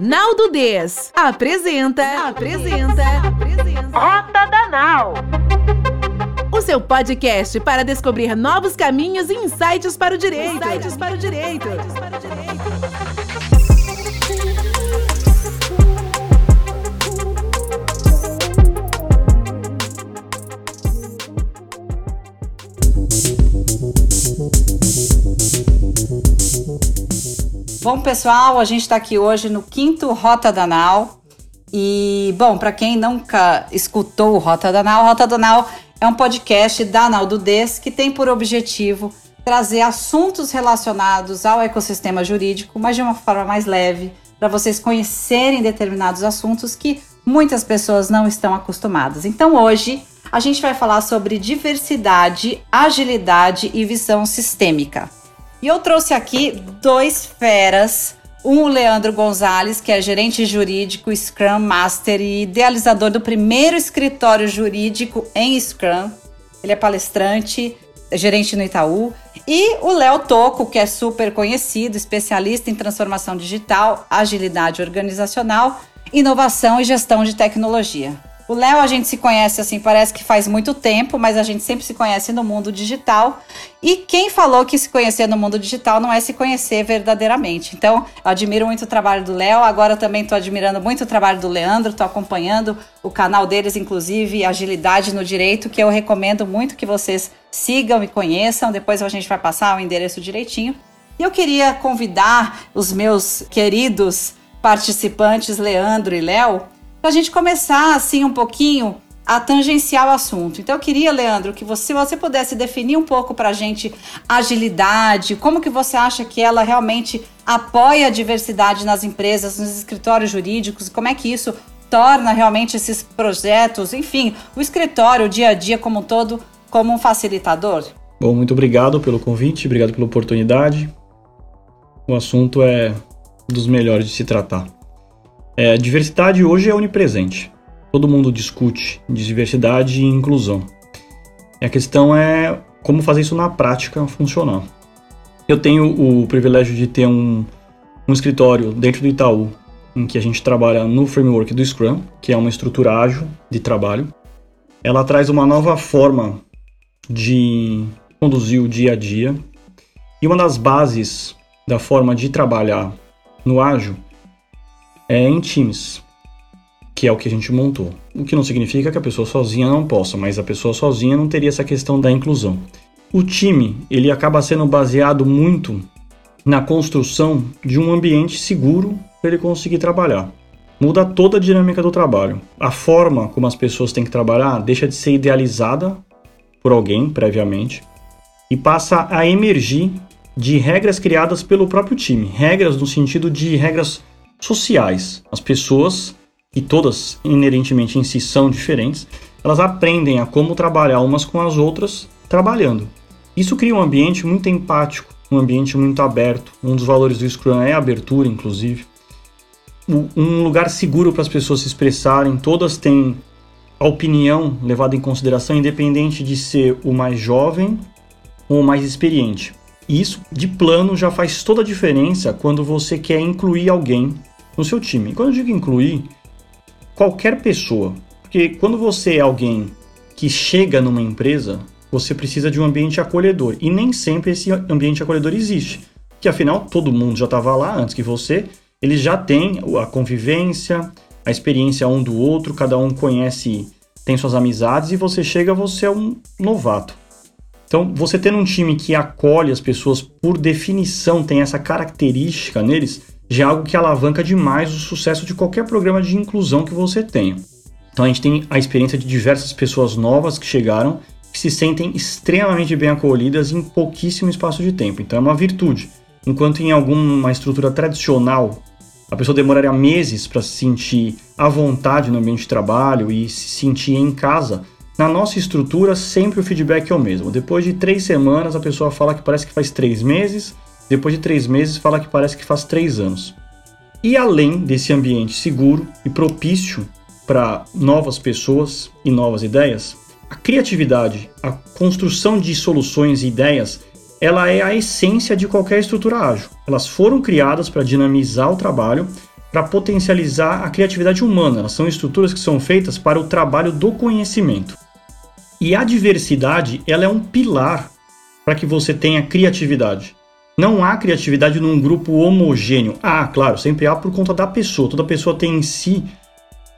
Naldo Des apresenta, apresenta, apresenta Rota da Nau. O seu podcast para descobrir novos caminhos e insights para o direito. Insights para o direito. Bom, pessoal, a gente está aqui hoje no quinto Rota Danal. E, bom, para quem nunca escutou o Rota Danal, Rota Danal é um podcast da Naldo Des que tem por objetivo trazer assuntos relacionados ao ecossistema jurídico, mas de uma forma mais leve, para vocês conhecerem determinados assuntos que muitas pessoas não estão acostumadas. Então, hoje a gente vai falar sobre diversidade, agilidade e visão sistêmica. E eu trouxe aqui dois feras. Um, o Leandro Gonzalez, que é gerente jurídico, Scrum Master e idealizador do primeiro escritório jurídico em Scrum. Ele é palestrante, é gerente no Itaú. E o Léo Toco, que é super conhecido, especialista em transformação digital, agilidade organizacional, inovação e gestão de tecnologia. O Léo a gente se conhece assim, parece que faz muito tempo, mas a gente sempre se conhece no mundo digital. E quem falou que se conhecer no mundo digital não é se conhecer verdadeiramente. Então, admiro muito o trabalho do Léo, agora também estou admirando muito o trabalho do Leandro, estou acompanhando o canal deles, inclusive Agilidade no Direito, que eu recomendo muito que vocês sigam e conheçam. Depois a gente vai passar o endereço direitinho. E eu queria convidar os meus queridos participantes, Leandro e Léo, para a gente começar assim um pouquinho a tangenciar o assunto. Então eu queria, Leandro, que você, você pudesse definir um pouco para a gente agilidade, como que você acha que ela realmente apoia a diversidade nas empresas, nos escritórios jurídicos, como é que isso torna realmente esses projetos, enfim, o escritório, o dia a dia como um todo, como um facilitador? Bom, muito obrigado pelo convite, obrigado pela oportunidade. O assunto é dos melhores de se tratar. É, diversidade hoje é onipresente. Todo mundo discute diversidade e inclusão. E a questão é como fazer isso na prática funcionar. Eu tenho o privilégio de ter um, um escritório dentro do Itaú, em que a gente trabalha no framework do Scrum, que é uma estrutura ágil de trabalho. Ela traz uma nova forma de conduzir o dia a dia. E uma das bases da forma de trabalhar no ágil é em times, que é o que a gente montou. O que não significa que a pessoa sozinha não possa, mas a pessoa sozinha não teria essa questão da inclusão. O time, ele acaba sendo baseado muito na construção de um ambiente seguro para ele conseguir trabalhar. Muda toda a dinâmica do trabalho. A forma como as pessoas têm que trabalhar deixa de ser idealizada por alguém previamente e passa a emergir de regras criadas pelo próprio time. Regras no sentido de regras sociais. As pessoas, e todas inerentemente em si são diferentes, elas aprendem a como trabalhar umas com as outras trabalhando. Isso cria um ambiente muito empático, um ambiente muito aberto. Um dos valores do Scrum é a abertura, inclusive. Um lugar seguro para as pessoas se expressarem, todas têm a opinião levada em consideração, independente de ser o mais jovem ou o mais experiente. E isso, de plano, já faz toda a diferença quando você quer incluir alguém no seu time. E quando eu digo incluir, qualquer pessoa, porque quando você é alguém que chega numa empresa, você precisa de um ambiente acolhedor. E nem sempre esse ambiente acolhedor existe. Que afinal todo mundo já estava lá antes que você, eles já têm a convivência, a experiência um do outro, cada um conhece, tem suas amizades e você chega, você é um novato. Então, você tendo um time que acolhe as pessoas, por definição, tem essa característica neles, já é algo que alavanca demais o sucesso de qualquer programa de inclusão que você tenha. Então a gente tem a experiência de diversas pessoas novas que chegaram que se sentem extremamente bem acolhidas em pouquíssimo espaço de tempo. Então é uma virtude. Enquanto em alguma estrutura tradicional a pessoa demoraria meses para se sentir à vontade no ambiente de trabalho e se sentir em casa, na nossa estrutura sempre o feedback é o mesmo. Depois de três semanas a pessoa fala que parece que faz três meses depois de três meses, fala que parece que faz três anos. E além desse ambiente seguro e propício para novas pessoas e novas ideias, a criatividade, a construção de soluções e ideias, ela é a essência de qualquer estrutura ágil. Elas foram criadas para dinamizar o trabalho, para potencializar a criatividade humana. Elas são estruturas que são feitas para o trabalho do conhecimento. E a diversidade, ela é um pilar para que você tenha criatividade. Não há criatividade num grupo homogêneo. Ah, claro, sempre há por conta da pessoa. Toda pessoa tem em si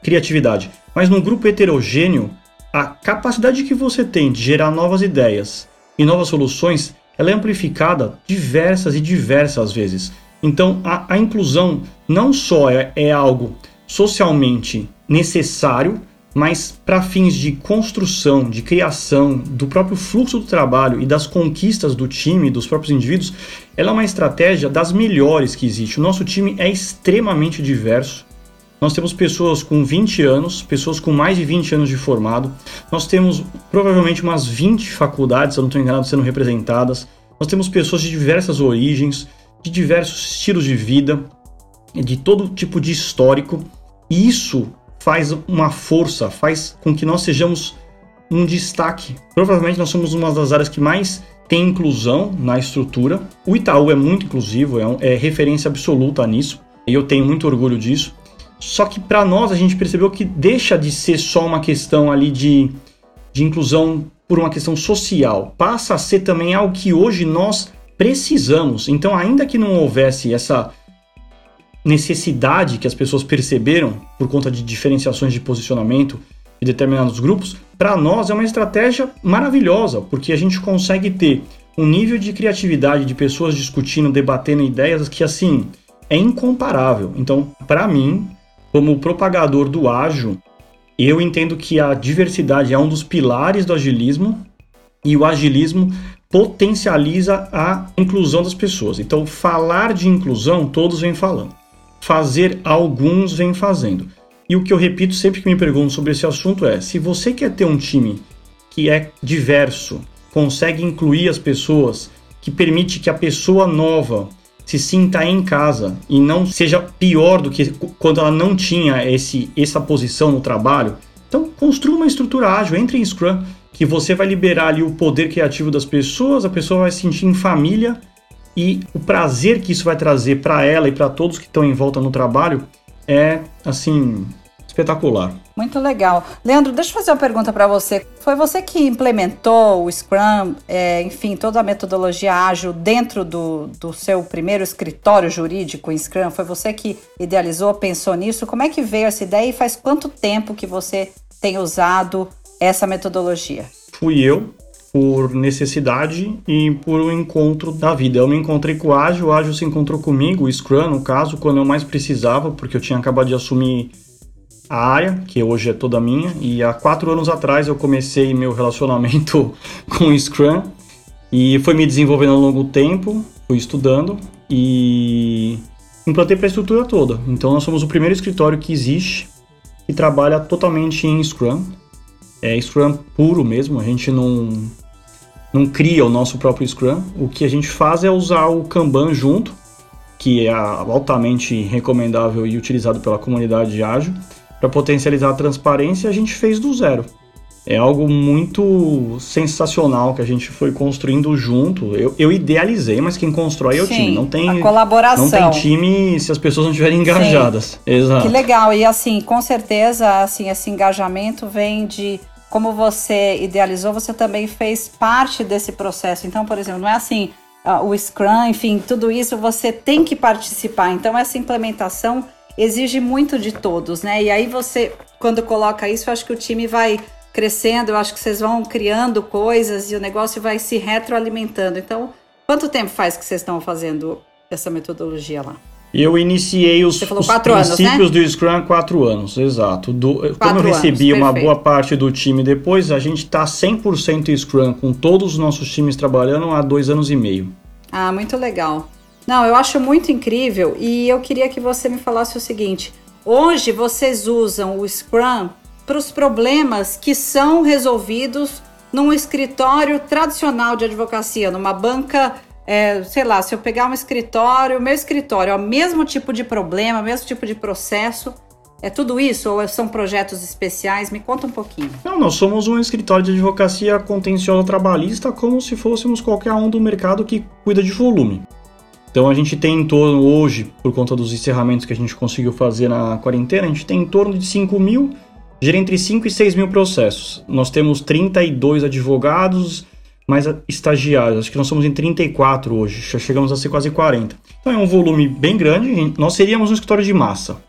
criatividade. Mas num grupo heterogêneo, a capacidade que você tem de gerar novas ideias e novas soluções, ela é amplificada diversas e diversas vezes. Então, a, a inclusão não só é, é algo socialmente necessário, mas para fins de construção, de criação do próprio fluxo do trabalho e das conquistas do time, dos próprios indivíduos, ela é uma estratégia das melhores que existe. O nosso time é extremamente diverso. Nós temos pessoas com 20 anos, pessoas com mais de 20 anos de formado. Nós temos provavelmente umas 20 faculdades, se eu não estou enganado, sendo representadas. Nós temos pessoas de diversas origens, de diversos estilos de vida, de todo tipo de histórico. E isso faz uma força, faz com que nós sejamos um destaque. Provavelmente nós somos uma das áreas que mais tem inclusão na estrutura. O Itaú é muito inclusivo, é, um, é referência absoluta nisso, e eu tenho muito orgulho disso. Só que para nós a gente percebeu que deixa de ser só uma questão ali de, de inclusão por uma questão social, passa a ser também algo que hoje nós precisamos. Então, ainda que não houvesse essa necessidade que as pessoas perceberam por conta de diferenciações de posicionamento de determinados grupos, para nós é uma estratégia maravilhosa, porque a gente consegue ter um nível de criatividade de pessoas discutindo, debatendo ideias que assim é incomparável. Então, para mim, como propagador do ágil, eu entendo que a diversidade é um dos pilares do agilismo e o agilismo potencializa a inclusão das pessoas. Então, falar de inclusão, todos vêm falando fazer alguns vem fazendo. E o que eu repito sempre que me perguntam sobre esse assunto é: se você quer ter um time que é diverso, consegue incluir as pessoas, que permite que a pessoa nova se sinta em casa e não seja pior do que quando ela não tinha esse, essa posição no trabalho, então construa uma estrutura ágil, entre em Scrum, que você vai liberar ali o poder criativo das pessoas, a pessoa vai se sentir em família e o prazer que isso vai trazer para ela e para todos que estão em volta no trabalho é assim espetacular. Muito legal. Leandro, deixa eu fazer uma pergunta para você. Foi você que implementou o Scrum, é, enfim, toda a metodologia ágil dentro do, do seu primeiro escritório jurídico em Scrum? Foi você que idealizou, pensou nisso? Como é que veio essa ideia e faz quanto tempo que você tem usado essa metodologia? Fui eu, por necessidade e por um encontro da vida. Eu me encontrei com o Ágil, o Ágil se encontrou comigo, o Scrum, no caso, quando eu mais precisava, porque eu tinha acabado de assumir a área, que hoje é toda minha, e há quatro anos atrás eu comecei meu relacionamento com o Scrum, e foi me desenvolvendo ao longo do tempo, fui estudando, e implantei para a estrutura toda. Então nós somos o primeiro escritório que existe que trabalha totalmente em Scrum, é Scrum puro mesmo, a gente não não cria o nosso próprio Scrum. O que a gente faz é usar o Kanban junto, que é altamente recomendável e utilizado pela comunidade ágil, para potencializar a transparência. A gente fez do zero. É algo muito sensacional que a gente foi construindo junto. Eu, eu idealizei, mas quem constrói é o Sim, time. Não tem a colaboração. Não tem time se as pessoas não estiverem engajadas. Sim. Exato. Que legal. E assim, com certeza, assim, esse engajamento vem de como você idealizou, você também fez parte desse processo. Então, por exemplo, não é assim, uh, o Scrum, enfim, tudo isso você tem que participar. Então, essa implementação exige muito de todos, né? E aí você, quando coloca isso, eu acho que o time vai crescendo, eu acho que vocês vão criando coisas e o negócio vai se retroalimentando. Então, quanto tempo faz que vocês estão fazendo essa metodologia lá? Eu iniciei os, os princípios né? do Scrum há quatro anos, exato. Do, quatro como eu recebi anos, uma boa parte do time depois, a gente está 100% Scrum, com todos os nossos times trabalhando há dois anos e meio. Ah, muito legal. Não, eu acho muito incrível e eu queria que você me falasse o seguinte: hoje vocês usam o Scrum para os problemas que são resolvidos num escritório tradicional de advocacia, numa banca é, sei lá, se eu pegar um escritório, meu escritório é o mesmo tipo de problema, mesmo tipo de processo, É tudo isso ou são projetos especiais? Me conta um pouquinho. Não, nós somos um escritório de advocacia contenciosa trabalhista como se fôssemos qualquer um do mercado que cuida de volume. Então a gente tem em torno hoje, por conta dos encerramentos que a gente conseguiu fazer na quarentena, a gente tem em torno de 5 mil, gira entre 5 e 6 mil processos. Nós temos 32 advogados, mais estagiários, acho que nós somos em 34 hoje, já chegamos a ser quase 40. Então é um volume bem grande, nós seríamos um escritório de massa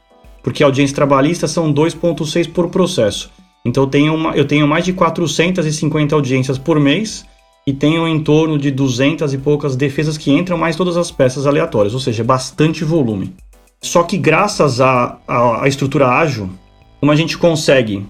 porque a audiência trabalhista são 2,6 por processo. Então eu tenho, uma, eu tenho mais de 450 audiências por mês e tenho em torno de 200 e poucas defesas que entram, mais todas as peças aleatórias, ou seja, bastante volume. Só que graças à a, a, a, estrutura ágil, como a gente consegue,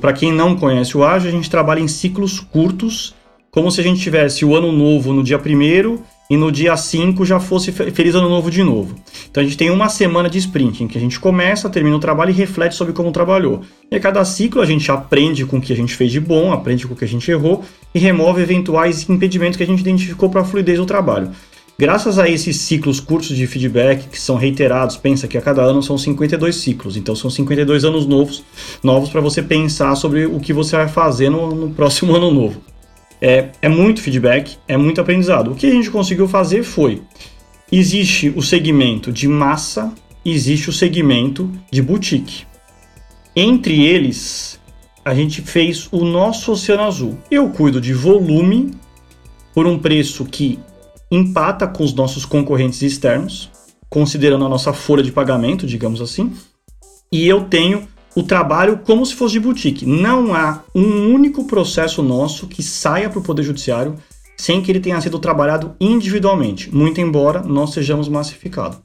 para quem não conhece o ágil, a gente trabalha em ciclos curtos, como se a gente tivesse o ano novo no dia primeiro e no dia 5 já fosse feliz ano novo de novo. Então a gente tem uma semana de sprint em que a gente começa, termina o trabalho e reflete sobre como trabalhou. E a cada ciclo a gente aprende com o que a gente fez de bom, aprende com o que a gente errou e remove eventuais impedimentos que a gente identificou para a fluidez do trabalho. Graças a esses ciclos curtos de feedback que são reiterados, pensa que a cada ano são 52 ciclos, então são 52 anos novos, novos para você pensar sobre o que você vai fazer no, no próximo ano novo. É, é muito feedback, é muito aprendizado. O que a gente conseguiu fazer foi: existe o segmento de massa, existe o segmento de boutique. Entre eles, a gente fez o nosso Oceano Azul. Eu cuido de volume por um preço que empata com os nossos concorrentes externos, considerando a nossa folha de pagamento, digamos assim. E eu tenho o trabalho como se fosse de boutique. Não há um único processo nosso que saia para o Poder Judiciário sem que ele tenha sido trabalhado individualmente, muito embora nós sejamos massificados.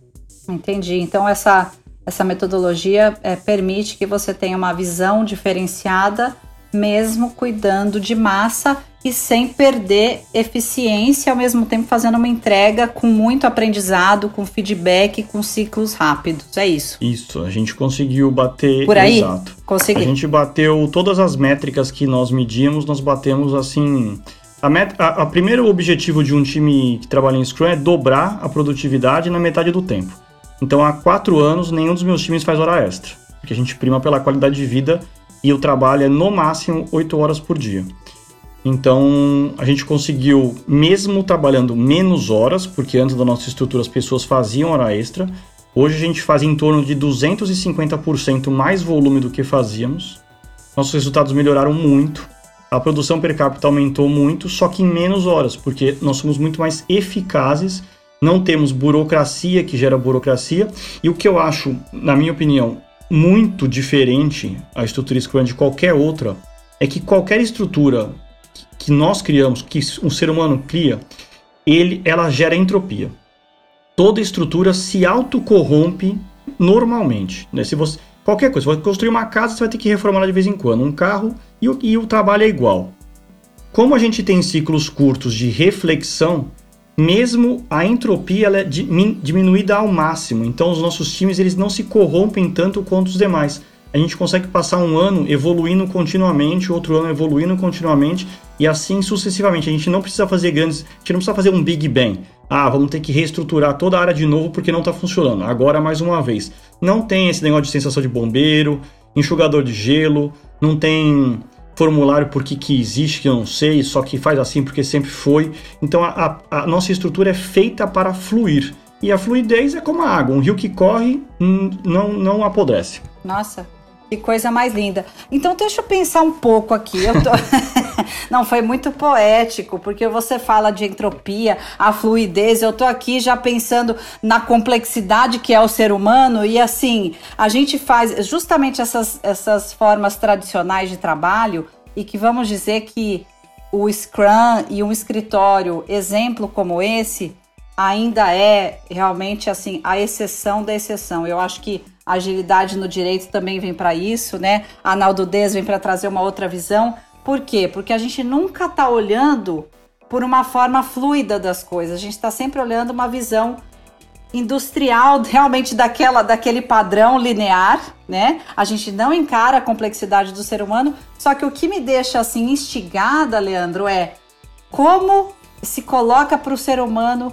Entendi. Então, essa, essa metodologia é, permite que você tenha uma visão diferenciada, mesmo cuidando de massa e sem perder eficiência, ao mesmo tempo fazendo uma entrega com muito aprendizado, com feedback, com ciclos rápidos. É isso. Isso, a gente conseguiu bater. Por aí? Exato. Consegui. A gente bateu todas as métricas que nós medimos, nós batemos assim. A, met... a, a primeiro objetivo de um time que trabalha em Scrum é dobrar a produtividade na metade do tempo. Então, há quatro anos, nenhum dos meus times faz hora extra, porque a gente prima pela qualidade de vida e o trabalho é no máximo oito horas por dia. Então, a gente conseguiu, mesmo trabalhando menos horas, porque antes da nossa estrutura as pessoas faziam hora extra, hoje a gente faz em torno de 250% mais volume do que fazíamos. Nossos resultados melhoraram muito, a produção per capita aumentou muito, só que em menos horas, porque nós somos muito mais eficazes, não temos burocracia que gera burocracia, e o que eu acho, na minha opinião, muito diferente a estrutura Scrum de qualquer outra, é que qualquer estrutura que nós criamos, que um ser humano cria, ele, ela gera entropia. Toda estrutura se autocorrompe normalmente. Né? Se você, qualquer coisa, você vai construir uma casa, você vai ter que reformar de vez em quando. Um carro e o, e o trabalho é igual. Como a gente tem ciclos curtos de reflexão, mesmo a entropia ela é diminuída ao máximo. Então os nossos times eles não se corrompem tanto quanto os demais a gente consegue passar um ano evoluindo continuamente, outro ano evoluindo continuamente e assim sucessivamente. A gente não precisa fazer grandes, a gente não precisa fazer um Big Bang. Ah, vamos ter que reestruturar toda a área de novo porque não está funcionando. Agora mais uma vez. Não tem esse negócio de sensação de bombeiro, enxugador de gelo, não tem formulário porque que existe que eu não sei, só que faz assim porque sempre foi. Então a, a, a nossa estrutura é feita para fluir. E a fluidez é como a água, um rio que corre não, não apodrece. Nossa, que coisa mais linda. Então deixa eu pensar um pouco aqui. Eu tô... Não, foi muito poético, porque você fala de entropia, a fluidez. Eu tô aqui já pensando na complexidade que é o ser humano e assim, a gente faz justamente essas, essas formas tradicionais de trabalho e que vamos dizer que o Scrum e um escritório exemplo como esse ainda é realmente assim a exceção da exceção. Eu acho que agilidade no direito também vem para isso, né? A Naldo Des vem para trazer uma outra visão. Por quê? Porque a gente nunca está olhando por uma forma fluida das coisas. A gente está sempre olhando uma visão industrial realmente daquela daquele padrão linear, né? A gente não encara a complexidade do ser humano. Só que o que me deixa assim instigada, Leandro, é como se coloca para o ser humano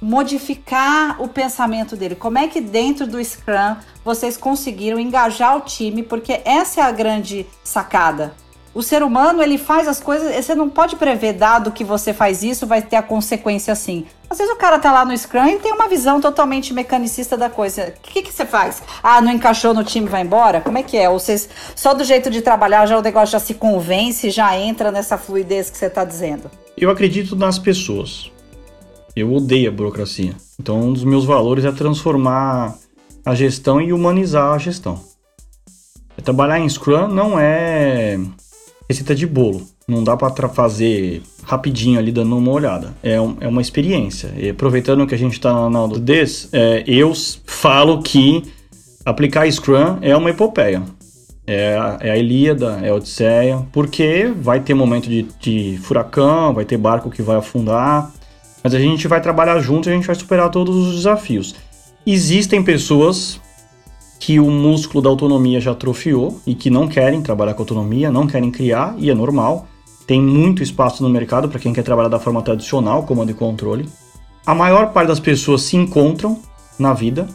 modificar o pensamento dele? Como é que dentro do Scrum vocês conseguiram engajar o time? Porque essa é a grande sacada. O ser humano, ele faz as coisas, você não pode prever, dado que você faz isso, vai ter a consequência assim. Às vezes o cara tá lá no Scrum e tem uma visão totalmente mecanicista da coisa. O que, que você faz? Ah, não encaixou no time, vai embora? Como é que é? Ou vocês, só do jeito de trabalhar, já o negócio já se convence, já entra nessa fluidez que você está dizendo? Eu acredito nas pessoas. Eu odeio a burocracia. Então, um dos meus valores é transformar a gestão e humanizar a gestão. Trabalhar em Scrum não é receita de bolo. Não dá para fazer rapidinho ali dando uma olhada. É, um, é uma experiência. E aproveitando que a gente está na aula desse, é, eu falo que aplicar Scrum é uma epopeia. É a, é a Ilíada, é a Odisseia, porque vai ter momento de, de furacão, vai ter barco que vai afundar, mas a gente vai trabalhar junto e a gente vai superar todos os desafios. Existem pessoas que o músculo da autonomia já atrofiou e que não querem trabalhar com autonomia, não querem criar, e é normal. Tem muito espaço no mercado para quem quer trabalhar da forma tradicional, comando e controle. A maior parte das pessoas se encontram na vida.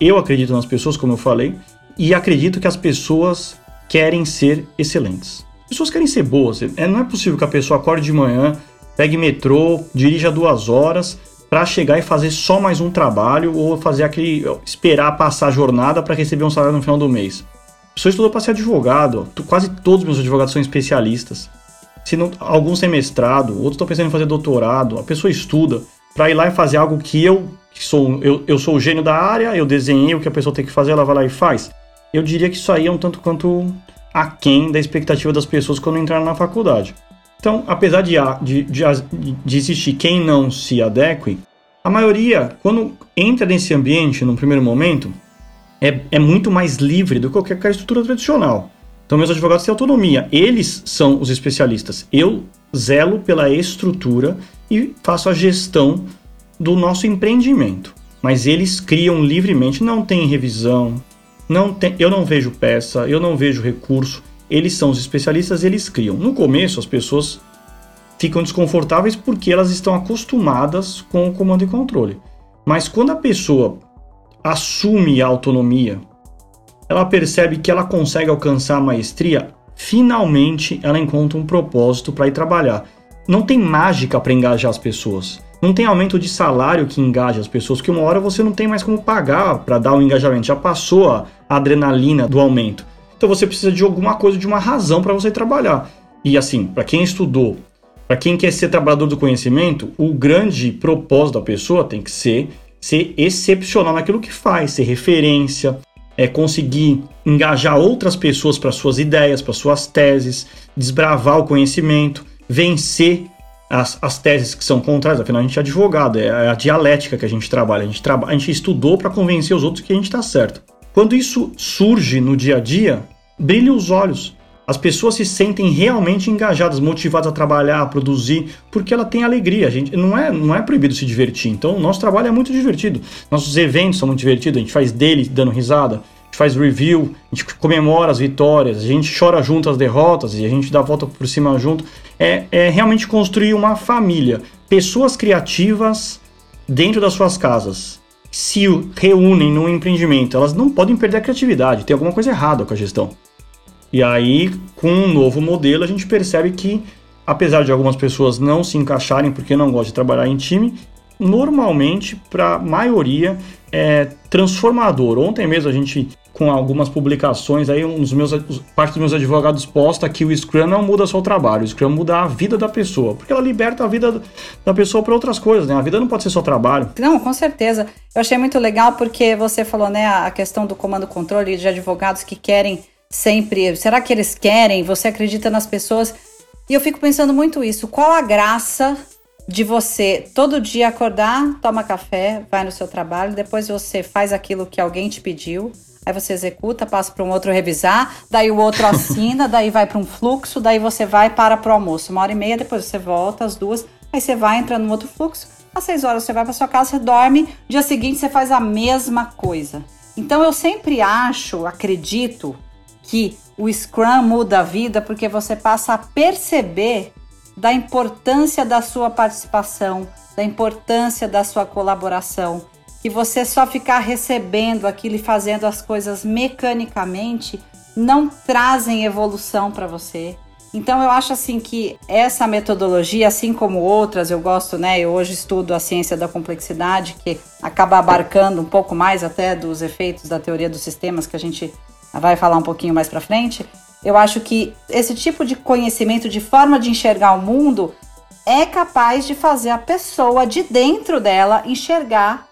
Eu acredito nas pessoas, como eu falei, e acredito que as pessoas querem ser excelentes. As pessoas querem ser boas. É, não é possível que a pessoa acorde de manhã, pegue metrô, dirija duas horas, para chegar e fazer só mais um trabalho ou fazer aquele esperar passar a jornada para receber um salário no final do mês. A pessoa estudou para ser advogado, quase todos os meus advogados são especialistas. Se não, alguns têm mestrado, outros estão pensando em fazer doutorado. A pessoa estuda para ir lá e fazer algo que eu que sou eu, eu sou o gênio da área, eu desenhei o que a pessoa tem que fazer, ela vai lá e faz. Eu diria que isso aí é um tanto quanto aquém da expectativa das pessoas quando entraram na faculdade. Então, apesar de, de, de, de existir quem não se adeque, a maioria, quando entra nesse ambiente, num primeiro momento, é, é muito mais livre do que qualquer estrutura tradicional. Então, meus advogados têm autonomia, eles são os especialistas. Eu zelo pela estrutura e faço a gestão do nosso empreendimento. Mas eles criam livremente, não tem revisão, não tem, eu não vejo peça, eu não vejo recurso eles são os especialistas, eles criam. No começo, as pessoas ficam desconfortáveis porque elas estão acostumadas com o comando e controle. Mas quando a pessoa assume a autonomia, ela percebe que ela consegue alcançar a maestria, finalmente ela encontra um propósito para ir trabalhar. Não tem mágica para engajar as pessoas. Não tem aumento de salário que engaja as pessoas, que uma hora você não tem mais como pagar para dar o engajamento. Já passou a adrenalina do aumento. Então você precisa de alguma coisa, de uma razão para você trabalhar. E assim, para quem estudou, para quem quer ser trabalhador do conhecimento, o grande propósito da pessoa tem que ser ser excepcional naquilo que faz, ser referência, é conseguir engajar outras pessoas para suas ideias, para suas teses, desbravar o conhecimento, vencer as, as teses que são contrárias. Afinal, a gente é advogado, é a dialética que a gente trabalha. A gente, traba, a gente estudou para convencer os outros que a gente está certo. Quando isso surge no dia a dia, brilha os olhos. As pessoas se sentem realmente engajadas, motivadas a trabalhar, a produzir, porque ela tem alegria. A gente não é, não é proibido se divertir. Então, o nosso trabalho é muito divertido. Nossos eventos são muito divertidos. A gente faz dele dando risada, a gente faz review, a gente comemora as vitórias, a gente chora junto as derrotas e a gente dá a volta por cima junto. É, é realmente construir uma família. Pessoas criativas dentro das suas casas se reúnem num empreendimento, elas não podem perder a criatividade, tem alguma coisa errada com a gestão. E aí, com um novo modelo, a gente percebe que, apesar de algumas pessoas não se encaixarem porque não gostam de trabalhar em time, normalmente, para a maioria, é transformador. Ontem mesmo a gente com algumas publicações aí, um dos meus, parte dos meus advogados posta que o Scrum não muda só o trabalho, o Scrum muda a vida da pessoa, porque ela liberta a vida da pessoa para outras coisas, né? A vida não pode ser só trabalho. Não, com certeza. Eu achei muito legal porque você falou, né, a questão do comando controle de advogados que querem sempre, será que eles querem? Você acredita nas pessoas? E eu fico pensando muito isso, qual a graça de você todo dia acordar, toma café, vai no seu trabalho, depois você faz aquilo que alguém te pediu, aí você executa, passa para um outro revisar, daí o outro assina, daí vai para um fluxo, daí você vai para pro almoço, uma hora e meia, depois você volta às duas, aí você vai entrando no outro fluxo, às seis horas você vai para sua casa, você dorme, dia seguinte você faz a mesma coisa. Então eu sempre acho, acredito que o Scrum muda a vida porque você passa a perceber da importância da sua participação, da importância da sua colaboração, que você só ficar recebendo aquilo e fazendo as coisas mecanicamente não trazem evolução para você. Então eu acho assim que essa metodologia, assim como outras, eu gosto, né? Eu hoje estudo a ciência da complexidade, que acaba abarcando um pouco mais até dos efeitos da teoria dos sistemas que a gente vai falar um pouquinho mais para frente. Eu acho que esse tipo de conhecimento, de forma de enxergar o mundo, é capaz de fazer a pessoa de dentro dela enxergar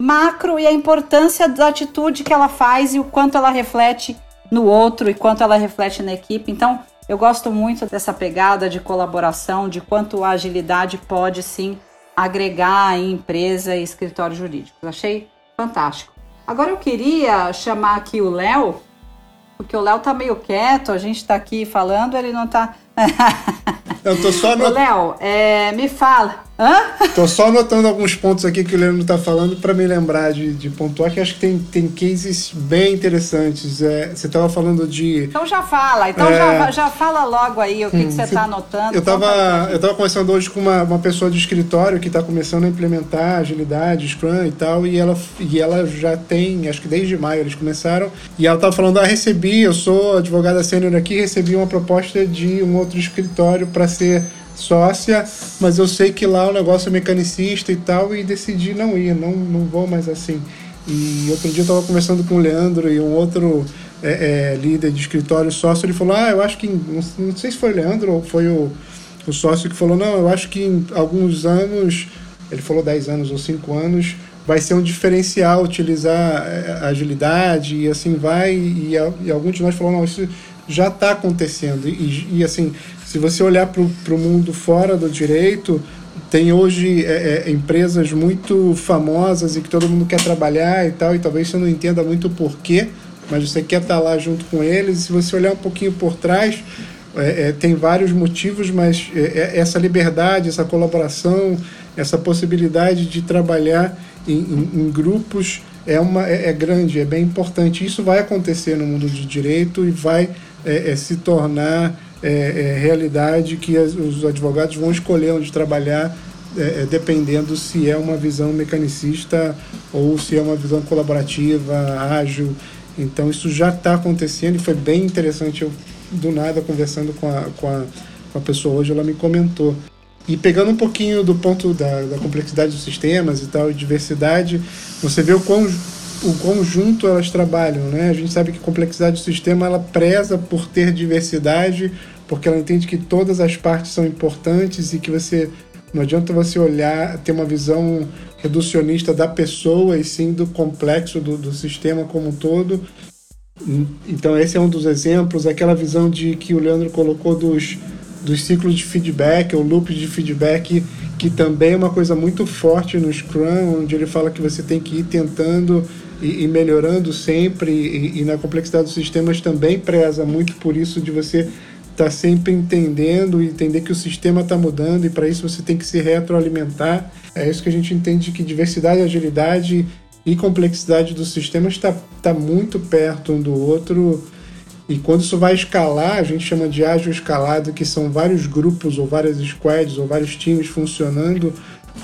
macro e a importância da atitude que ela faz e o quanto ela reflete no outro e quanto ela reflete na equipe. Então, eu gosto muito dessa pegada de colaboração, de quanto a agilidade pode sim agregar em empresa e escritório jurídico. Achei fantástico. Agora eu queria chamar aqui o Léo, porque o Léo tá meio quieto, a gente tá aqui falando, ele não tá. eu tô só no... Léo, é, me fala. Hã? Tô só anotando alguns pontos aqui que o Leandro tá falando para me lembrar de, de pontuar, que acho que tem, tem cases bem interessantes. É, você tava falando de. Então já fala, então é... já, já fala logo aí o que, hum, que você tá anotando. Eu tava, eu tava conversando hoje com uma, uma pessoa de escritório que tá começando a implementar agilidade, Scrum e tal, e ela, e ela já tem, acho que desde maio eles começaram, e ela tava falando: ah, recebi, eu sou advogada sênior aqui, recebi uma proposta de um outro escritório para ser sócia, mas eu sei que lá o negócio é mecanicista e tal, e decidi não ir, não, não vou mais assim. E outro dia eu estava conversando com o Leandro e um outro é, é, líder de escritório sócio, ele falou, ah, eu acho que, não, não sei se foi o Leandro ou foi o, o sócio que falou, não, eu acho que em alguns anos, ele falou 10 anos ou 5 anos, vai ser um diferencial utilizar é, a agilidade e assim vai, e, e alguns de nós falou, não, isso já está acontecendo. E, e, assim, se você olhar para o mundo fora do direito, tem hoje é, é, empresas muito famosas e que todo mundo quer trabalhar e tal, e talvez você não entenda muito o porquê, mas você quer estar tá lá junto com eles. E se você olhar um pouquinho por trás, é, é tem vários motivos, mas é, é, essa liberdade, essa colaboração, essa possibilidade de trabalhar em, em, em grupos é, uma, é, grande, é bem importante. Isso vai acontecer no mundo de direito e vai se tornar é, é, realidade que as, os advogados vão escolher onde trabalhar é, é, dependendo se é uma visão mecanicista ou se é uma visão colaborativa, ágil. Então isso já está acontecendo e foi bem interessante. Eu, do nada, conversando com a, com, a, com a pessoa hoje, ela me comentou. E pegando um pouquinho do ponto da, da complexidade dos sistemas e tal, diversidade, você vê o quão o conjunto elas trabalham, né? A gente sabe que a complexidade do sistema ela preza por ter diversidade, porque ela entende que todas as partes são importantes e que você não adianta você olhar, ter uma visão reducionista da pessoa e sim do complexo do, do sistema como um todo. Então esse é um dos exemplos, aquela visão de que o Leandro colocou dos, dos ciclos de feedback, ou loops de feedback, que também é uma coisa muito forte no Scrum, onde ele fala que você tem que ir tentando e, e melhorando sempre, e, e, na complexidade dos sistemas também preza muito por isso de você estar tá sempre entendendo e entender que o sistema está mudando, e para isso você tem que se retroalimentar. É isso que a gente entende que diversidade, agilidade e complexidade dos sistemas está tá muito perto um do outro. E quando isso vai escalar, a gente chama de ágil escalado, que são vários grupos ou várias squads ou vários times funcionando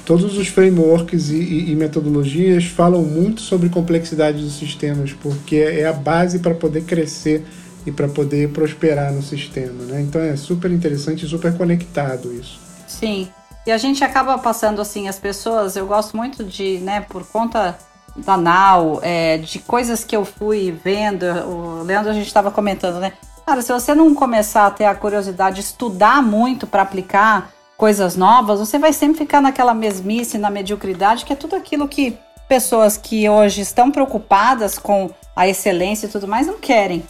Todos os frameworks e, e, e, metodologias falam muito sobre complexidade dos sistemas, porque é a base para poder crescer e para poder prosperar no sistema. Né? Então é super interessante e super conectado isso. Sim. E a gente acaba passando assim, as pessoas, eu gosto muito de, né, por conta da NAU, é, de coisas que eu fui vendo, o Leandro a gente estava comentando, né? Cara, se você não começar a ter a curiosidade de estudar muito para aplicar, coisas novas, você vai sempre ficar naquela mesmice, na mediocridade, que é tudo aquilo que pessoas que hoje estão preocupadas com a excelência e tudo mais não querem.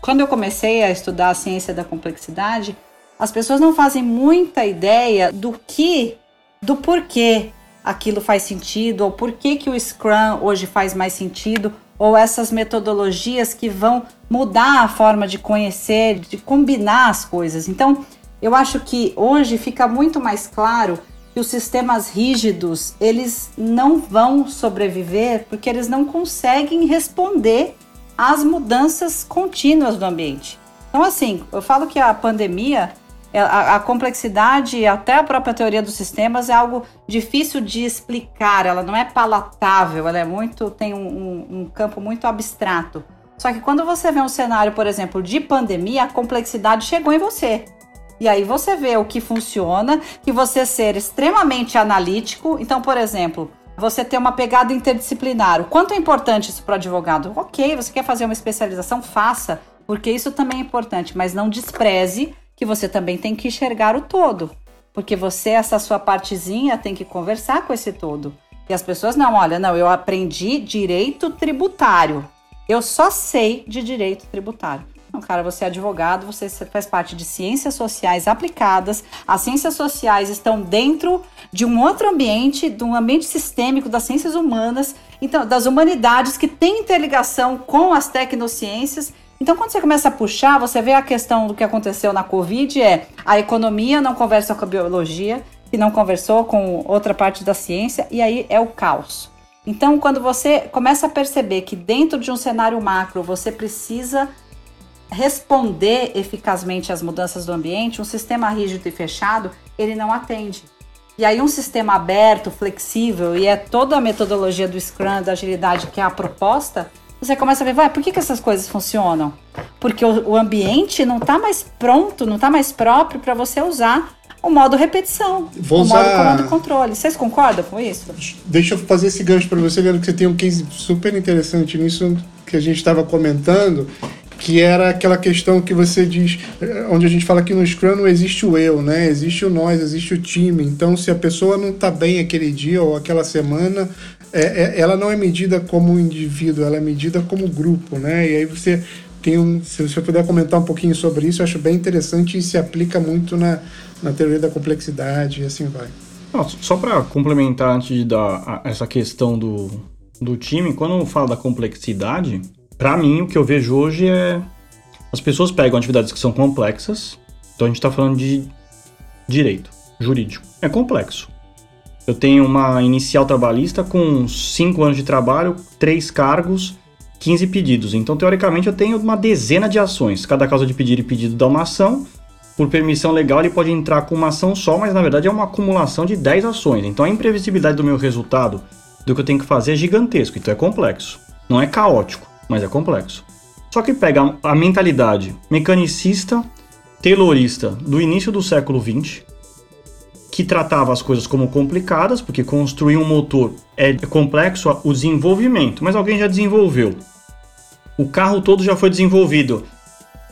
Quando eu comecei a estudar a ciência da complexidade, as pessoas não fazem muita ideia do que, do porquê aquilo faz sentido, ou por que, que o Scrum hoje faz mais sentido, ou essas metodologias que vão mudar a forma de conhecer, de combinar as coisas. Então, eu acho que hoje fica muito mais claro que os sistemas rígidos, eles não vão sobreviver porque eles não conseguem responder às mudanças contínuas do ambiente. Então assim, eu falo que a pandemia a, a, complexidade, até a própria teoria dos sistemas, é algo difícil de explicar, ela não é palatável, ela é muito. tem um, um, um campo muito abstrato. Só que quando você vê um cenário, por exemplo, de pandemia, a complexidade chegou em você. E aí você vê o que funciona, que você ser extremamente analítico. Então, por exemplo, você ter uma pegada interdisciplinar. O quanto é importante isso para o advogado? Ok, você quer fazer uma especialização? Faça, porque isso também é importante, mas não despreze que você também tem que enxergar o todo. Porque você, essa sua partezinha, tem que conversar com esse todo. E as pessoas, não, olha, não, eu aprendi direito tributário. Eu só sei de direito tributário. Não, cara, você é advogado, você faz parte de ciências sociais aplicadas. As ciências sociais estão dentro de um outro ambiente, de um ambiente sistêmico das ciências humanas, então das humanidades que tem interligação com as tecnociências. Então, quando você começa a puxar, você vê a questão do que aconteceu na Covid é a economia não conversa com a biologia, que não conversou com outra parte da ciência, e aí é o caos. Então, quando você começa a perceber que dentro de um cenário macro você precisa responder eficazmente às mudanças do ambiente, um sistema rígido e fechado, ele não atende. E aí um sistema aberto, flexível, e é toda a metodologia do Scrum, da agilidade que é a proposta, você começa a ver, vai, por que, que essas coisas funcionam? Porque o, o ambiente não está mais pronto, não está mais próprio para você usar o modo repetição, Vou o usar... modo comando controle. Vocês concordam com isso? Deixa eu fazer esse gancho para você, que você tem um case super interessante nisso que a gente estava comentando, que era aquela questão que você diz, onde a gente fala que no Scrum não existe o eu, né? Existe o nós, existe o time. Então, se a pessoa não está bem aquele dia ou aquela semana, é, é, ela não é medida como indivíduo, ela é medida como grupo, né? E aí você tem um, se você puder comentar um pouquinho sobre isso, eu acho bem interessante e se aplica muito na, na teoria da complexidade e assim vai. Só para complementar antes de dar essa questão do, do time, quando eu falo da complexidade, para mim, o que eu vejo hoje é. As pessoas pegam atividades que são complexas. Então a gente está falando de direito jurídico. É complexo. Eu tenho uma inicial trabalhista com 5 anos de trabalho, 3 cargos, 15 pedidos. Então, teoricamente, eu tenho uma dezena de ações. Cada causa de pedido e pedido dá uma ação. Por permissão legal, ele pode entrar com uma ação só, mas na verdade é uma acumulação de 10 ações. Então, a imprevisibilidade do meu resultado, do que eu tenho que fazer, é gigantesco. Então, é complexo. Não é caótico mas é complexo. Só que pega a mentalidade mecanicista, taylorista do início do século XX, que tratava as coisas como complicadas, porque construir um motor é complexo o desenvolvimento, mas alguém já desenvolveu. O carro todo já foi desenvolvido.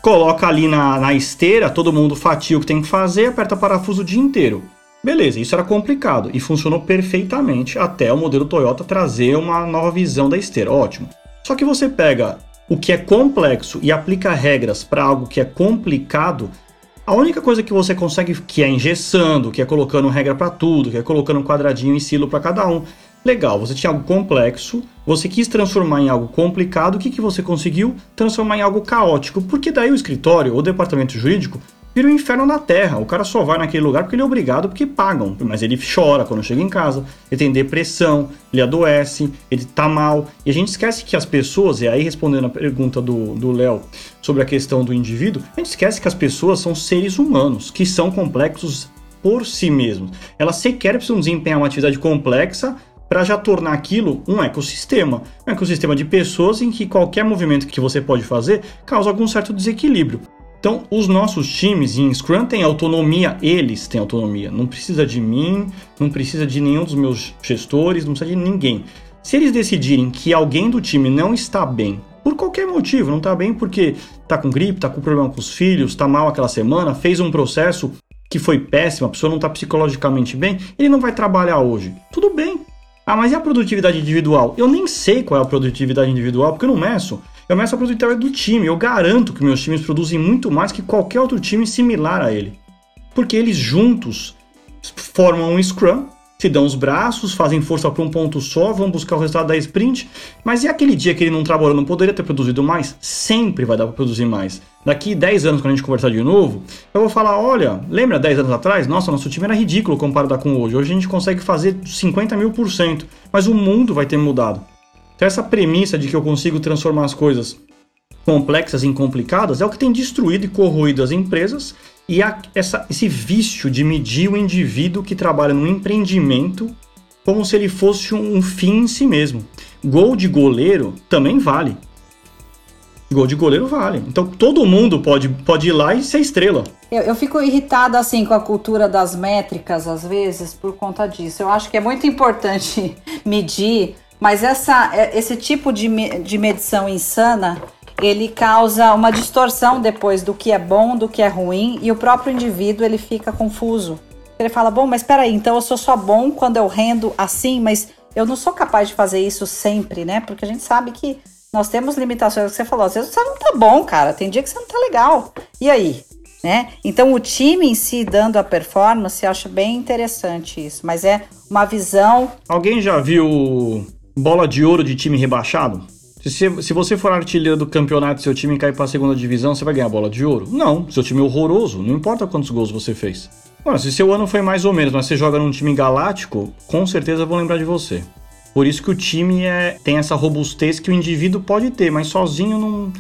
Coloca ali na, na esteira, todo mundo fatia o que tem que fazer, aperta parafuso o dia inteiro. Beleza, isso era complicado e funcionou perfeitamente até o modelo Toyota trazer uma nova visão da esteira. Ótimo. Só que você pega o que é complexo e aplica regras para algo que é complicado, a única coisa que você consegue, que é engessando, que é colocando regra para tudo, que é colocando um quadradinho e silo para cada um. Legal, você tinha algo complexo, você quis transformar em algo complicado, o que, que você conseguiu? Transformar em algo caótico, porque daí o escritório, o departamento jurídico, vira um inferno na terra. O cara só vai naquele lugar porque ele é obrigado, porque pagam. Mas ele chora quando chega em casa, ele tem depressão, ele adoece, ele tá mal. E a gente esquece que as pessoas, e aí respondendo a pergunta do Léo sobre a questão do indivíduo, a gente esquece que as pessoas são seres humanos, que são complexos por si mesmos. Elas sequer precisam desempenhar uma atividade complexa para já tornar aquilo um ecossistema. Um ecossistema de pessoas em que qualquer movimento que você pode fazer causa algum certo desequilíbrio. Então, os nossos times em Scrum têm autonomia, eles têm autonomia. Não precisa de mim, não precisa de nenhum dos meus gestores, não precisa de ninguém. Se eles decidirem que alguém do time não está bem, por qualquer motivo, não está bem porque está com gripe, está com problema com os filhos, está mal aquela semana, fez um processo que foi péssimo, a pessoa não está psicologicamente bem, ele não vai trabalhar hoje. Tudo bem. Ah, mas e a produtividade individual? Eu nem sei qual é a produtividade individual, porque eu não meço. Eu meço a produtividade do time. Eu garanto que meus times produzem muito mais que qualquer outro time similar a ele. Porque eles juntos formam um Scrum, se dão os braços, fazem força para um ponto só, vão buscar o resultado da sprint. Mas e aquele dia que ele não trabalhou, não poderia ter produzido mais? Sempre vai dar para produzir mais. Daqui 10 anos, quando a gente conversar de novo, eu vou falar: olha, lembra 10 anos atrás? Nossa, nosso time era ridículo comparado com hoje. Hoje a gente consegue fazer 50 mil por cento. Mas o mundo vai ter mudado. Então, essa premissa de que eu consigo transformar as coisas complexas em complicadas é o que tem destruído e corroído as empresas e a, essa, esse vício de medir o indivíduo que trabalha no empreendimento como se ele fosse um, um fim em si mesmo. Gol de goleiro também vale. Gol de goleiro vale. Então todo mundo pode, pode ir lá e ser estrela. Eu, eu fico irritada assim com a cultura das métricas às vezes por conta disso. Eu acho que é muito importante medir, mas essa, é, esse tipo de, de medição insana ele causa uma distorção depois do que é bom, do que é ruim, e o próprio indivíduo ele fica confuso. Ele fala: bom, mas espera aí, então eu sou só bom quando eu rendo assim, mas eu não sou capaz de fazer isso sempre, né? Porque a gente sabe que nós temos limitações, que você falou, às vezes você não tá bom, cara, tem dia que você não tá legal. E aí? Né? Então o time em si dando a performance, eu acho bem interessante isso, mas é uma visão. Alguém já viu bola de ouro de time rebaixado? Se, se você for artilheiro do campeonato e seu time cair para a segunda divisão, você vai ganhar bola de ouro? Não, seu time é horroroso, não importa quantos gols você fez. Bom, se seu ano foi mais ou menos, mas você joga num time galáctico, com certeza vão lembrar de você. Por isso que o time é, tem essa robustez que o indivíduo pode ter, mas sozinho não.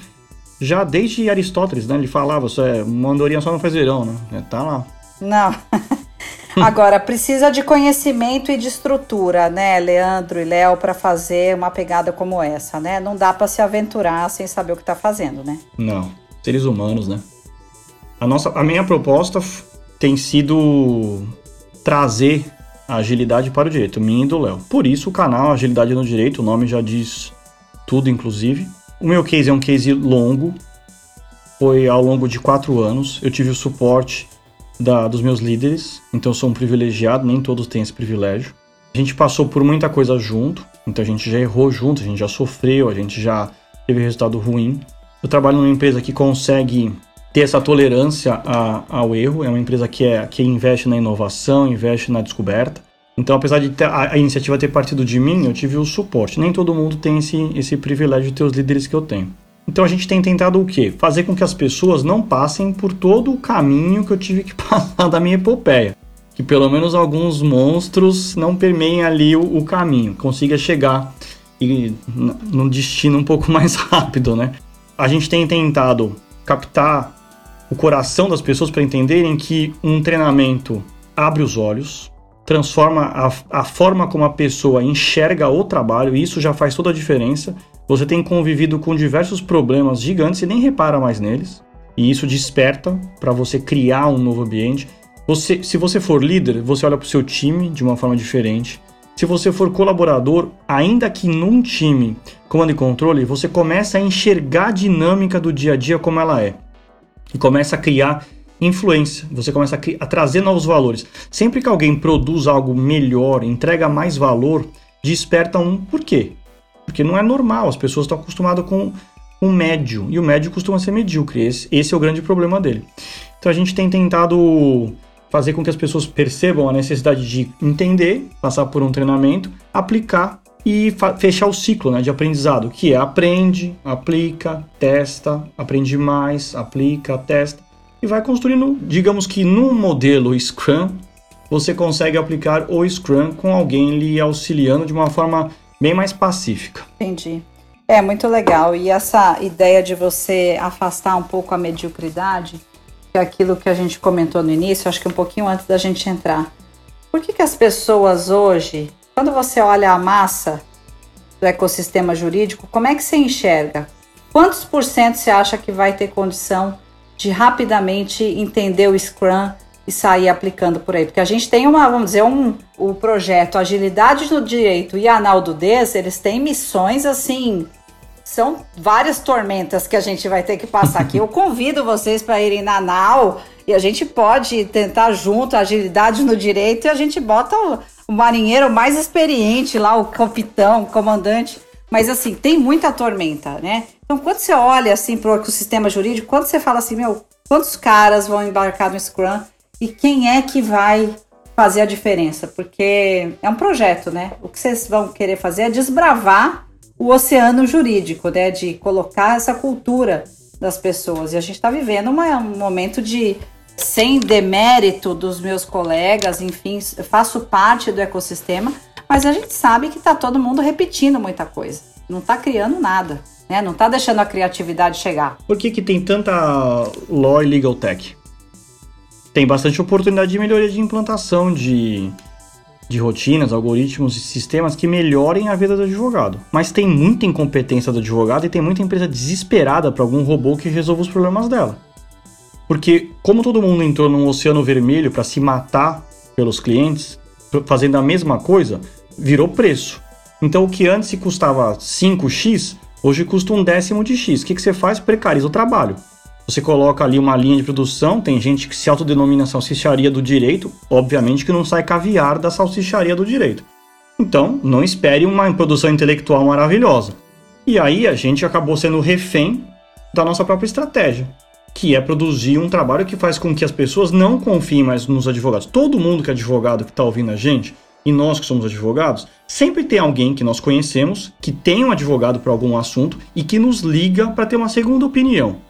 Já desde Aristóteles, né? Ele falava, isso é, uma andorinha só não faz verão, né? É, tá lá. Não. Agora, precisa de conhecimento e de estrutura, né, Leandro e Léo, para fazer uma pegada como essa, né? Não dá para se aventurar sem saber o que está fazendo, né? Não. Seres humanos, né? A, nossa, a minha proposta tem sido trazer a agilidade para o direito, minha e do Léo. Por isso o canal Agilidade no Direito, o nome já diz tudo, inclusive. O meu case é um case longo, foi ao longo de quatro anos. Eu tive o suporte da, dos meus líderes, então eu sou um privilegiado, nem todos têm esse privilégio. A gente passou por muita coisa junto, então a gente já errou junto, a gente já sofreu, a gente já teve resultado ruim. Eu trabalho numa empresa que consegue ter essa tolerância a, ao erro, é uma empresa que, é, que investe na inovação, investe na descoberta. Então, apesar de ter, a, a, iniciativa ter partido de mim, eu tive o suporte. Nem todo mundo tem esse, esse privilégio de ter os líderes que eu tenho. Então a gente tem tentado o quê? Fazer com que as pessoas não passem por todo o caminho que eu tive que passar da minha epopeia. Que pelo menos alguns monstros não permeiem ali o, o caminho, consiga chegar e no destino um pouco mais rápido, né? A gente tem tentado captar o coração das pessoas para entenderem que um treinamento abre os olhos, transforma a, a forma como a pessoa enxerga o trabalho, e isso já faz toda a diferença. Você tem convivido com diversos problemas gigantes e nem repara mais neles. E isso desperta para você criar um novo ambiente. Você, se você for líder, você olha para o seu time de uma forma diferente. Se você for colaborador, ainda que num time comando e controle, você começa a enxergar a dinâmica do dia a dia como ela é. E começa a criar influência, você começa a, a trazer novos valores. Sempre que alguém produz algo melhor, entrega mais valor, desperta um porquê. Porque não é normal, as pessoas estão acostumadas com um médio, e o médio costuma ser medíocre. Esse, esse é o grande problema dele. Então a gente tem tentado fazer com que as pessoas percebam a necessidade de entender, passar por um treinamento, aplicar e fechar o ciclo né, de aprendizado, que é aprende, aplica, testa, aprende mais, aplica, testa, e vai construindo, digamos que num modelo Scrum, você consegue aplicar o Scrum com alguém lhe auxiliando de uma forma bem mais pacífica. Entendi. É muito legal. E essa ideia de você afastar um pouco a mediocridade, que é aquilo que a gente comentou no início, acho que um pouquinho antes da gente entrar. Por que, que as pessoas hoje, quando você olha a massa do ecossistema jurídico, como é que você enxerga? Quantos por cento você acha que vai ter condição de rapidamente entender o Scrum e sair aplicando por aí. Porque a gente tem uma, vamos dizer, um, o projeto Agilidade no Direito e Analdo Des, eles têm missões assim. São várias tormentas que a gente vai ter que passar aqui. Eu convido vocês para irem na NAU e a gente pode tentar junto agilidade no direito e a gente bota o, o marinheiro mais experiente lá, o capitão, o comandante. Mas assim, tem muita tormenta, né? Então, quando você olha assim para o ecossistema jurídico, quando você fala assim, meu, quantos caras vão embarcar no Scrum e quem é que vai fazer a diferença, porque é um projeto, né? O que vocês vão querer fazer é desbravar o oceano jurídico, né? De colocar essa cultura das pessoas. E a gente está vivendo uma, um momento de sem demérito dos meus colegas, enfim, faço parte do ecossistema, mas a gente sabe que está todo mundo repetindo muita coisa, não está criando nada, né? Não está deixando a criatividade chegar. Por que, que tem tanta law e legal tech? Tem bastante oportunidade de melhoria de implantação de, de rotinas, algoritmos e sistemas que melhorem a vida do advogado. Mas tem muita incompetência do advogado e tem muita empresa desesperada para algum robô que resolva os problemas dela. Porque, como todo mundo entrou num oceano vermelho para se matar pelos clientes, fazendo a mesma coisa, virou preço. Então, o que antes custava 5x, hoje custa um décimo de x. O que, que você faz? Precariza o trabalho. Você coloca ali uma linha de produção, tem gente que se autodenomina salsicharia do direito, obviamente que não sai caviar da salsicharia do direito. Então, não espere uma produção intelectual maravilhosa. E aí a gente acabou sendo refém da nossa própria estratégia, que é produzir um trabalho que faz com que as pessoas não confiem mais nos advogados. Todo mundo que é advogado que está ouvindo a gente, e nós que somos advogados, sempre tem alguém que nós conhecemos que tem um advogado para algum assunto e que nos liga para ter uma segunda opinião.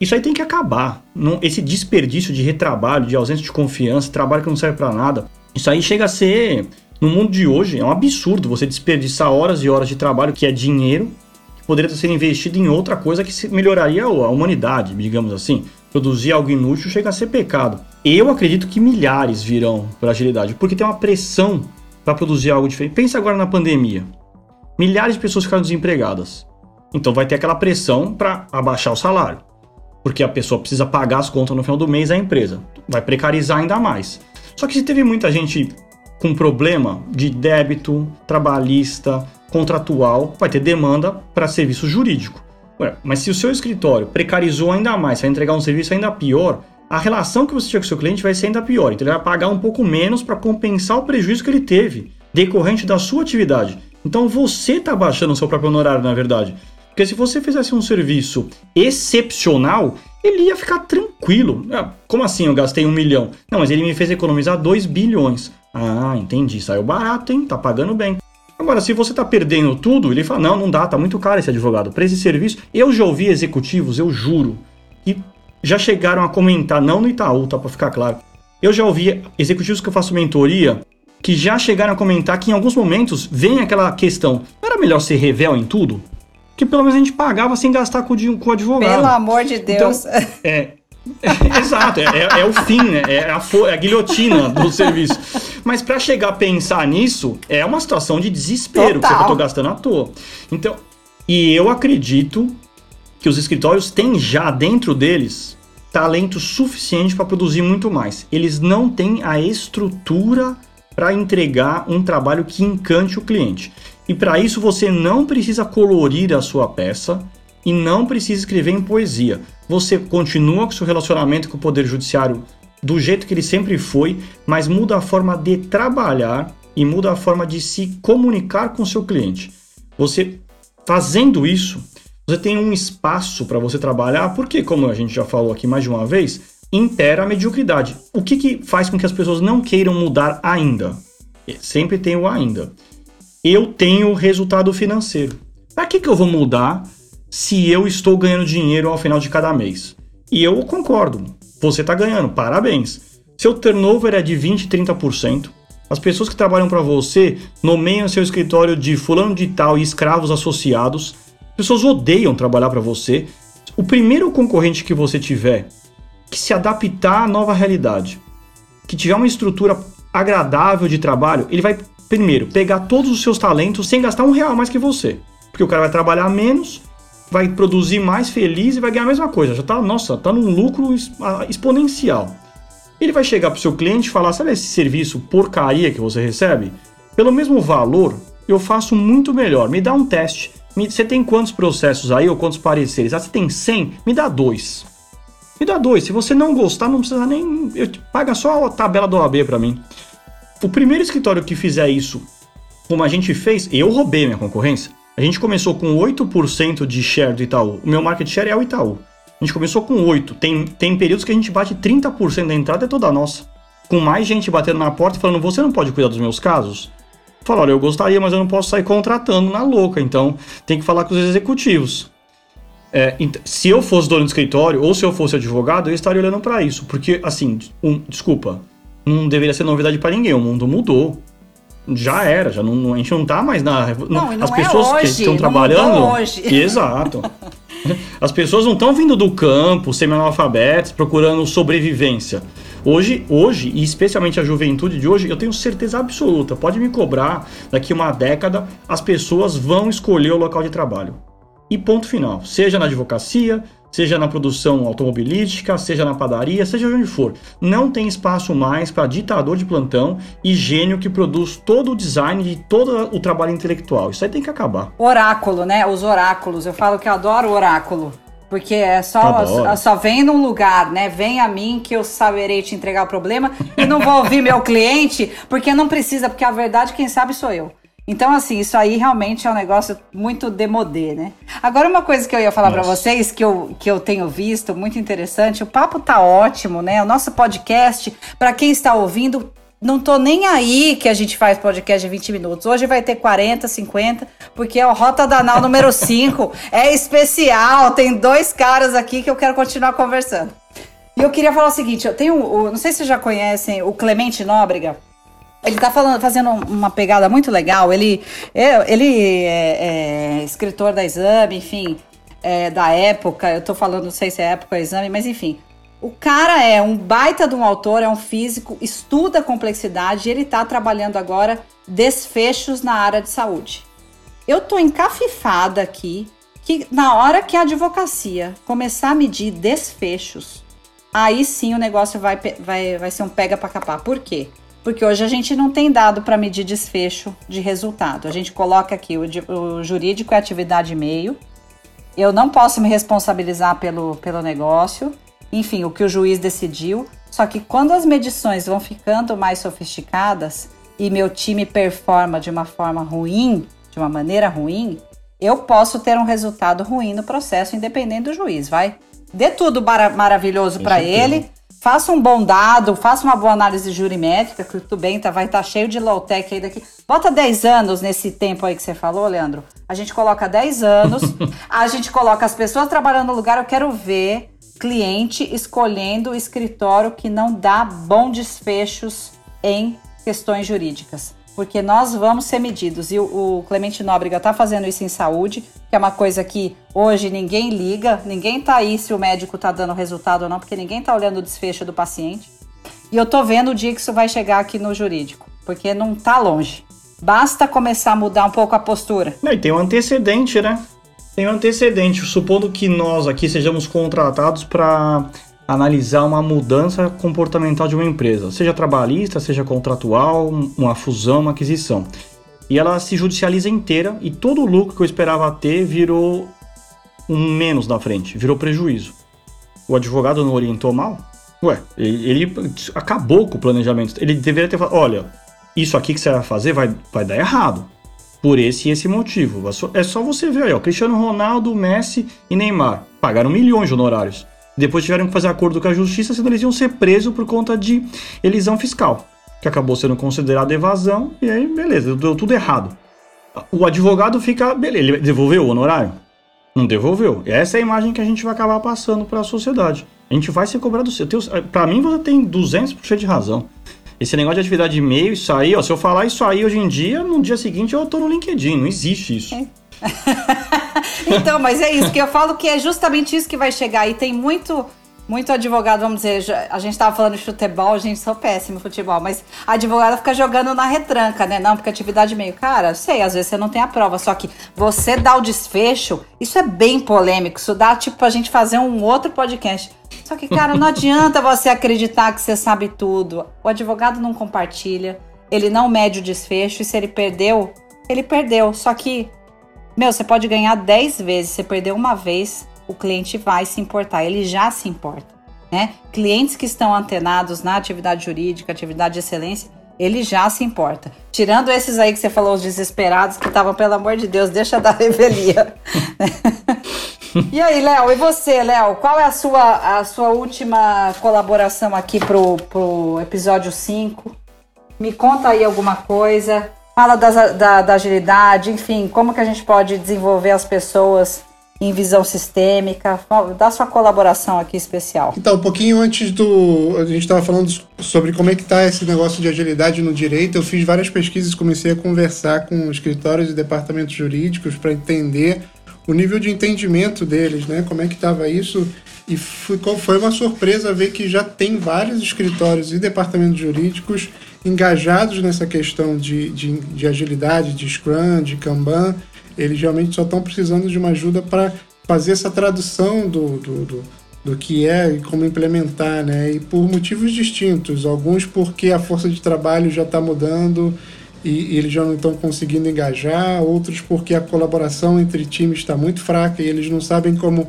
Isso aí tem que acabar. Esse desperdício de retrabalho, de ausência de confiança, trabalho que não serve para nada. Isso aí chega a ser, no mundo de hoje, é um absurdo você desperdiçar horas e horas de trabalho, que é dinheiro, que poderia ser investido em outra coisa que melhoraria a humanidade, digamos assim. Produzir algo inútil chega a ser pecado. Eu acredito que milhares virão para agilidade, porque tem uma pressão para produzir algo diferente. Pensa agora na pandemia. Milhares de pessoas ficaram desempregadas. Então vai ter aquela pressão para abaixar o salário porque a pessoa precisa pagar as contas no final do mês à empresa. Vai precarizar ainda mais. Só que se teve muita gente com problema de débito, trabalhista, contratual, vai ter demanda para serviço jurídico. Ué, mas se o seu escritório precarizou ainda mais, vai entregar um serviço ainda pior, a relação que você tinha com o seu cliente vai ser ainda pior. Então ele vai pagar um pouco menos para compensar o prejuízo que ele teve decorrente da sua atividade. Então você está baixando o seu próprio honorário, na verdade. Porque se você fizesse um serviço excepcional, ele ia ficar tranquilo. Ah, como assim eu gastei um milhão? Não, mas ele me fez economizar 2 bilhões. Ah, entendi. Saiu barato, hein? Tá pagando bem. Agora, se você tá perdendo tudo, ele fala: não, não dá, tá muito caro esse advogado. Para esse serviço, eu já ouvi executivos, eu juro, que já chegaram a comentar, não no Itaú, tá? Pra ficar claro. Eu já ouvi executivos que eu faço mentoria que já chegaram a comentar que em alguns momentos vem aquela questão: não era melhor ser revel em tudo? Que pelo menos a gente pagava sem gastar com, com o advogado. Pelo amor de Deus. Então, é, é, exato, é, é, é, o fim, né? É a, é a guilhotina do serviço. Mas para chegar a pensar nisso, é uma situação de desespero, Total. porque eu tô gastando à toa. Então, e eu acredito que os escritórios têm já dentro deles talento suficiente para produzir muito mais. Eles não têm a estrutura para entregar um trabalho que encante o cliente. E para isso você não precisa colorir a sua peça e não precisa escrever em poesia. Você continua com seu relacionamento com o Poder Judiciário do jeito que ele sempre foi, mas muda a forma de trabalhar e muda a forma de se comunicar com seu cliente. Você fazendo isso, você tem um espaço para você trabalhar, porque, como a gente já falou aqui mais de uma vez, impera a mediocridade. O que, que faz com que as pessoas não queiram mudar ainda? Sempre tem o ainda eu tenho resultado financeiro. Para que, que eu vou mudar se eu estou ganhando dinheiro ao final de cada mês? E eu concordo, você está ganhando, parabéns. Seu turnover é de 20, 30%. As pessoas que trabalham para você nomeiam seu escritório de fulano de tal e escravos associados. As pessoas odeiam trabalhar para você. O primeiro concorrente que você tiver que se adaptar à nova realidade, que tiver uma estrutura agradável de trabalho, ele vai primeiro, pegar todos os seus talentos sem gastar um real mais que você. Porque o cara vai trabalhar menos, vai produzir mais feliz e vai ganhar a mesma coisa. Já tá, nossa, tá num lucro exponencial. Ele vai chegar pro seu cliente e falar: sabe esse serviço porcaria que você recebe? Pelo mesmo valor, eu faço muito melhor. Me dá um teste. você tem quantos processos aí ou quantos pareceres? Ah, você tem 100? Me dá dois. Me dá dois. Se você não gostar, não precisa nem. Eu, paga só a tabela do OAB para mim. O primeiro escritório que fizer isso, como a gente fez, eu roubei minha concorrência. A gente começou com 8% de share do Itaú. O meu market share é o Itaú. A gente começou com 8%. Tem, tem períodos que a gente bate 30% da entrada, é toda nossa. Com mais gente batendo na porta e falando, você não pode cuidar dos meus casos? Fala, olha, eu gostaria, mas eu não posso sair contratando na louca, então tem que falar com os executivos. É, se eu fosse dono do escritório ou se eu fosse advogado, eu estaria olhando para isso, porque assim, um, desculpa, não deveria ser novidade para ninguém. O mundo mudou. Já era, já não, a gente não tá mais na. Não, não as pessoas é hoje, que estão trabalhando. Hoje. Exato. As pessoas não estão vindo do campo, semi-analfabetas, procurando sobrevivência. Hoje, hoje, e especialmente a juventude de hoje, eu tenho certeza absoluta, pode me cobrar, daqui uma década, as pessoas vão escolher o local de trabalho. E ponto final. Seja na advocacia, seja na produção automobilística, seja na padaria, seja onde for. Não tem espaço mais para ditador de plantão e gênio que produz todo o design e todo o trabalho intelectual. Isso aí tem que acabar. Oráculo, né? Os oráculos. Eu falo que eu adoro oráculo. Porque é só, só vem num lugar, né? Vem a mim que eu saberei te entregar o problema e não vou ouvir meu cliente, porque não precisa, porque a verdade quem sabe sou eu. Então, assim, isso aí realmente é um negócio muito demodê, né? Agora, uma coisa que eu ia falar para vocês, que eu, que eu tenho visto, muito interessante, o papo tá ótimo, né? O nosso podcast, para quem está ouvindo, não tô nem aí que a gente faz podcast de 20 minutos. Hoje vai ter 40, 50, porque é o Rota Danal número 5. É especial, tem dois caras aqui que eu quero continuar conversando. E eu queria falar o seguinte, eu tenho, não sei se vocês já conhecem o Clemente Nóbrega. Ele está falando, fazendo uma pegada muito legal. Ele, é, ele é, é escritor da Exame, enfim, é, da época. Eu estou falando, não sei se é época Exame, mas enfim. O cara é um baita de um autor, é um físico, estuda complexidade e ele está trabalhando agora desfechos na área de saúde. Eu tô encafifada aqui que na hora que a advocacia começar a medir desfechos, aí sim o negócio vai, vai, vai ser um pega para capar. Por quê? Porque hoje a gente não tem dado para medir desfecho de resultado. A gente coloca aqui o, o jurídico é atividade meio. Eu não posso me responsabilizar pelo, pelo negócio. Enfim, o que o juiz decidiu. Só que quando as medições vão ficando mais sofisticadas e meu time performa de uma forma ruim, de uma maneira ruim, eu posso ter um resultado ruim no processo, independente do juiz, vai? Dê tudo maravilhoso para ele, faça um bom dado, faça uma boa análise jurimétrica, que tudo bem, tá, vai estar tá cheio de low-tech aí daqui. Bota 10 anos nesse tempo aí que você falou, Leandro. A gente coloca 10 anos, a gente coloca as pessoas trabalhando no lugar, eu quero ver cliente escolhendo o escritório que não dá bons desfechos em questões jurídicas porque nós vamos ser medidos. E o, Clemente Nóbrega está fazendo isso em saúde, que é uma coisa que hoje ninguém liga, ninguém está aí se o médico está dando resultado ou não, porque ninguém está olhando o desfecho do paciente. E eu tô vendo o dia que isso vai chegar aqui no jurídico, porque não está longe. Basta começar a mudar um pouco a postura. Não, e tem um antecedente, né? Tem um antecedente. Supondo que nós aqui sejamos contratados para analisar uma mudança comportamental de uma empresa, seja trabalhista, seja contratual, uma fusão, uma aquisição. E ela se judicializa inteira e todo o lucro que eu esperava ter virou um menos na frente, virou prejuízo. O advogado não orientou mal? Ué, ele, acabou com o planejamento. Ele deveria ter falado: olha, isso aqui que você vai fazer vai, vai dar errado. Por esse e esse motivo. É só você ver aí, ó. Cristiano Ronaldo, Messi e Neymar pagaram milhões de honorários. Depois tiveram que fazer acordo com a justiça, senão eles iam ser presos por conta de elisão fiscal, que acabou sendo considerada evasão, e aí, beleza, deu tudo errado. O advogado fica, beleza, ele devolveu o honorário? Não devolveu. Essa é a imagem que a gente vai acabar passando para a sociedade. A gente vai ser cobrado. Para mim, você tem 200% de razão. Esse negócio de atividade de e-mail, isso aí, ó, se eu falar isso aí hoje em dia, no dia seguinte eu tô no LinkedIn. Não existe isso. É. então, mas é isso que eu falo que é justamente isso que vai chegar. E tem muito muito advogado, vamos dizer, a gente tava falando de futebol, gente, sou péssimo em futebol, mas a advogada fica jogando na retranca, né? Não, porque atividade meio, cara, sei, às vezes você não tem a prova, só que você dá o desfecho, isso é bem polêmico, isso dá tipo a gente fazer um outro podcast. Só que, cara, não adianta você acreditar que você sabe tudo. O advogado não compartilha, ele não mede o desfecho, e se ele perdeu, ele perdeu. Só que meu, você pode ganhar 10 vezes, você perder uma vez, o cliente vai se importar, ele já se importa, né? Clientes que estão antenados na atividade jurídica, atividade de excelência, ele já se importa. Tirando esses aí que você falou, os desesperados, que estavam, pelo amor de Deus, deixa da revelia. e aí, Léo, e você, Léo? Qual é a sua, a sua última colaboração aqui pro, pro episódio 5? Me conta aí alguma coisa fala da, da, da agilidade, enfim, como que a gente pode desenvolver as pessoas em visão sistêmica. Dá sua colaboração aqui especial. Então, um pouquinho antes do. A gente estava falando sobre como é que está esse negócio de agilidade no direito. Eu fiz várias pesquisas, comecei a conversar com escritórios e departamentos jurídicos para entender o nível de entendimento deles, né? Como é que estava isso. E foi uma surpresa ver que já tem vários escritórios e departamentos jurídicos engajados nessa questão de, de, de agilidade, de Scrum, de Kanban. Eles realmente só estão precisando de uma ajuda para fazer essa tradução do, do, do, do, que é e como implementar, né? E por motivos distintos. Alguns porque a força de trabalho já está mudando e, e, eles já não estão conseguindo engajar, outros porque a colaboração entre times está muito fraca e eles não sabem como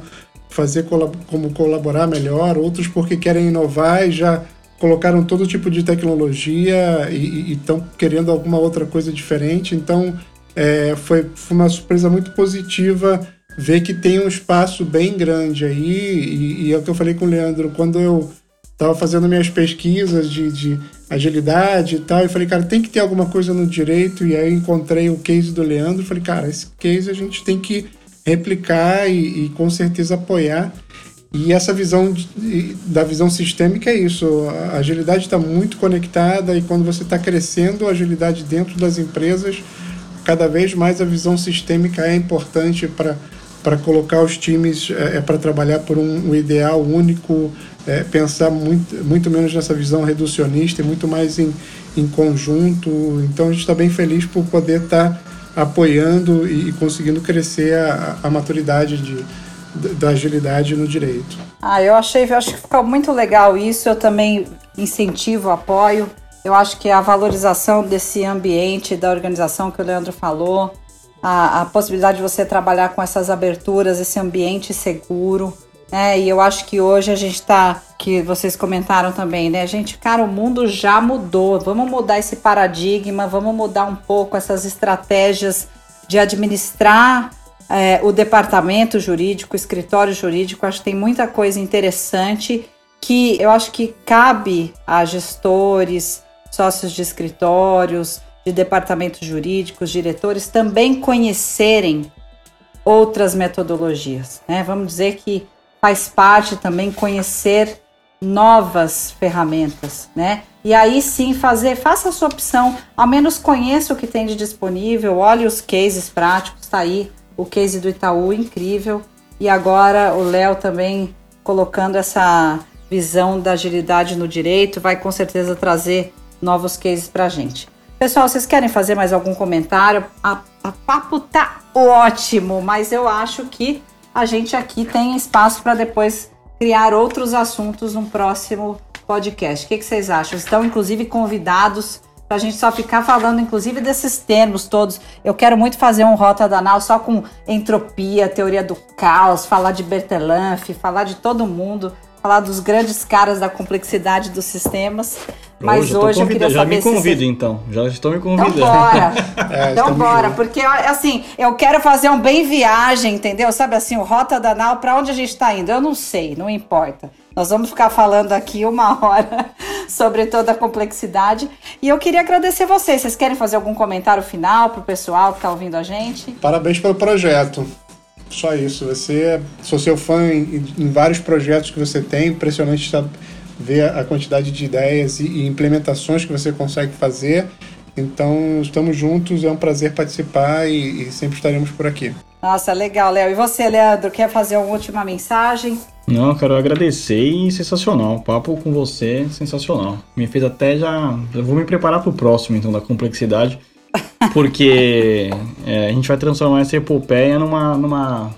fazer como colaborar melhor, outros porque querem inovar e já colocaram todo tipo de tecnologia e estão querendo alguma outra coisa diferente. Então, é, foi, foi, uma surpresa muito positiva ver que tem um espaço bem grande aí. E, e é o que eu falei com o Leandro, quando eu estava fazendo minhas pesquisas de, de, agilidade e tal, eu falei, cara, tem que ter alguma coisa no direito. E aí encontrei o case do Leandro, falei, cara, esse case a gente tem que replicar e, e com certeza apoiar. E essa visão de, da visão sistêmica é isso. A agilidade está muito conectada e quando você está crescendo a agilidade dentro das empresas, cada vez mais a visão sistêmica é importante para para colocar os times é, é para trabalhar por um, um ideal único, é, pensar muito, muito menos nessa visão reducionista e muito mais em, em conjunto. Então a gente está bem feliz por poder estar tá apoiando e, e conseguindo crescer a, a maturidade de, da agilidade no direito. Ah, eu achei, eu acho que ficou muito legal isso. Eu também incentivo, apoio. Eu acho que a valorização desse ambiente da organização que o Leandro falou, a, a possibilidade de você trabalhar com essas aberturas, esse ambiente seguro. É, e eu acho que hoje a gente está, que vocês comentaram também, né? Gente, cara, o mundo já mudou. Vamos mudar esse paradigma, vamos mudar um pouco essas estratégias de administrar é, o departamento jurídico, o escritório jurídico, acho que tem muita coisa interessante que eu acho que cabe a gestores, sócios de escritórios, de departamentos jurídicos, diretores também conhecerem outras metodologias. Né? Vamos dizer que faz parte também conhecer novas ferramentas, né? E aí sim fazer, faça a sua opção, ao menos conheça o que tem de disponível, olhe os cases práticos, tá aí o case do Itaú, incrível. E agora o Léo também colocando essa visão da agilidade no direito, vai com certeza trazer novos cases para a gente. Pessoal, vocês querem fazer mais algum comentário? A, a papo tá ótimo, mas eu acho que a gente aqui tem espaço para depois criar outros assuntos no próximo podcast. O que, que vocês acham? Estão inclusive convidados para a gente só ficar falando, inclusive, desses termos todos. Eu quero muito fazer um Rota Danal só com entropia, teoria do caos, falar de Bertalanffy, falar de todo mundo, falar dos grandes caras da complexidade dos sistemas. Mas hoje, hoje eu queria já saber me convido se... então, já estou me então convidando. Então bora, é, então bora, porque assim, eu quero fazer um bem viagem, entendeu? Sabe assim, o Rota Danal, para onde a gente está indo? Eu não sei, não importa. Nós vamos ficar falando aqui uma hora sobre toda a complexidade. E eu queria agradecer vocês. Vocês querem fazer algum comentário final para o pessoal que está ouvindo a gente? Parabéns pelo projeto. Só isso. Você, sou seu fã em, em vários projetos que você tem. Impressionante ver a quantidade de ideias e, e implementações que você consegue fazer. Então, estamos juntos. É um prazer participar e, e sempre estaremos por aqui. Nossa, legal, Léo. E você, Leandro, quer fazer uma última mensagem? Não, quero agradecer e sensacional. O papo com você, sensacional. Me fez até já. Eu vou me preparar para o próximo, então, da complexidade. Porque é, a gente vai transformar essa epopeia numa, numa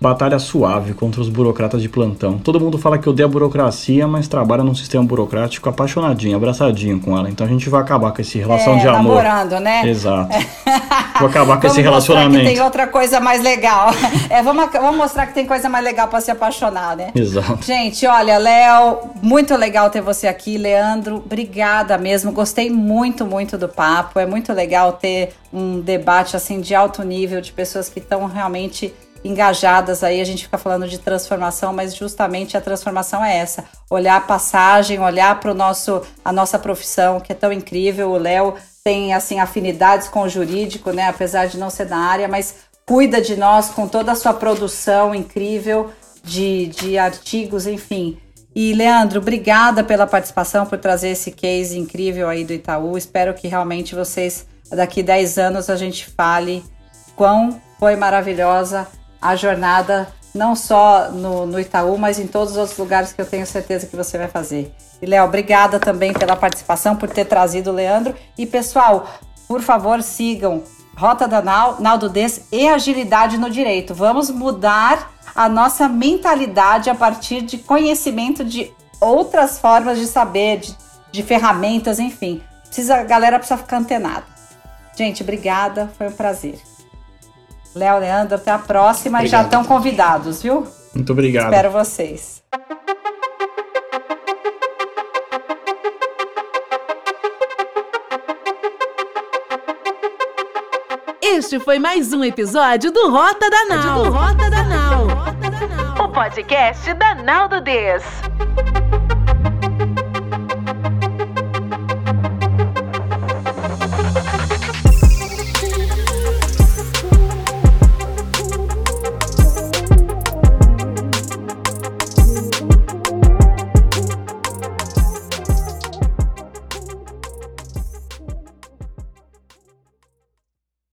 batalha suave contra os burocratas de plantão. Todo mundo fala que odeia a burocracia, mas trabalha num sistema burocrático apaixonadinho, abraçadinho com ela. Então a gente vai acabar com essa relação é, de amor. namorando, né? Exato. Vou acabar com esse relacionamento. tem outra coisa mais legal. É, vamos, vamos mostrar que tem coisa mais legal para se apaixonar, né? Exato. Gente, olha, Léo, muito legal ter você aqui. Leandro, obrigada mesmo. Gostei muito, muito do papo. É muito legal ter um debate assim de alto nível de pessoas que estão realmente engajadas aí, a gente fica falando de transformação, mas justamente a transformação é essa: olhar a passagem, olhar para o nosso a nossa profissão, que é tão incrível. O Léo tem assim afinidades com o jurídico, né? Apesar de não ser da área, mas cuida de nós com toda a sua produção incrível de, de artigos, enfim. E Leandro, obrigada pela participação, por trazer esse case incrível aí do Itaú. Espero que realmente vocês, daqui 10 anos, a gente fale quão foi maravilhosa a jornada não só no, no Itaú, mas em todos os outros lugares que eu tenho certeza que você vai fazer. E Léo, obrigada também pela participação, por ter trazido o Leandro. E pessoal, por favor, sigam Rota da Nau, Naldo Des e Agilidade no Direito. Vamos mudar a nossa mentalidade a partir de conhecimento de outras formas de saber, de, de ferramentas, enfim. Precisa, a galera precisa ficar antenada. Gente, obrigada, foi um prazer. Léo, Leandro, até a próxima obrigado. e já estão convidados, viu? Muito obrigado. Espero vocês. Este foi mais um episódio do Rota da Nau. Do Rota da Nau. O podcast da Nau do Des.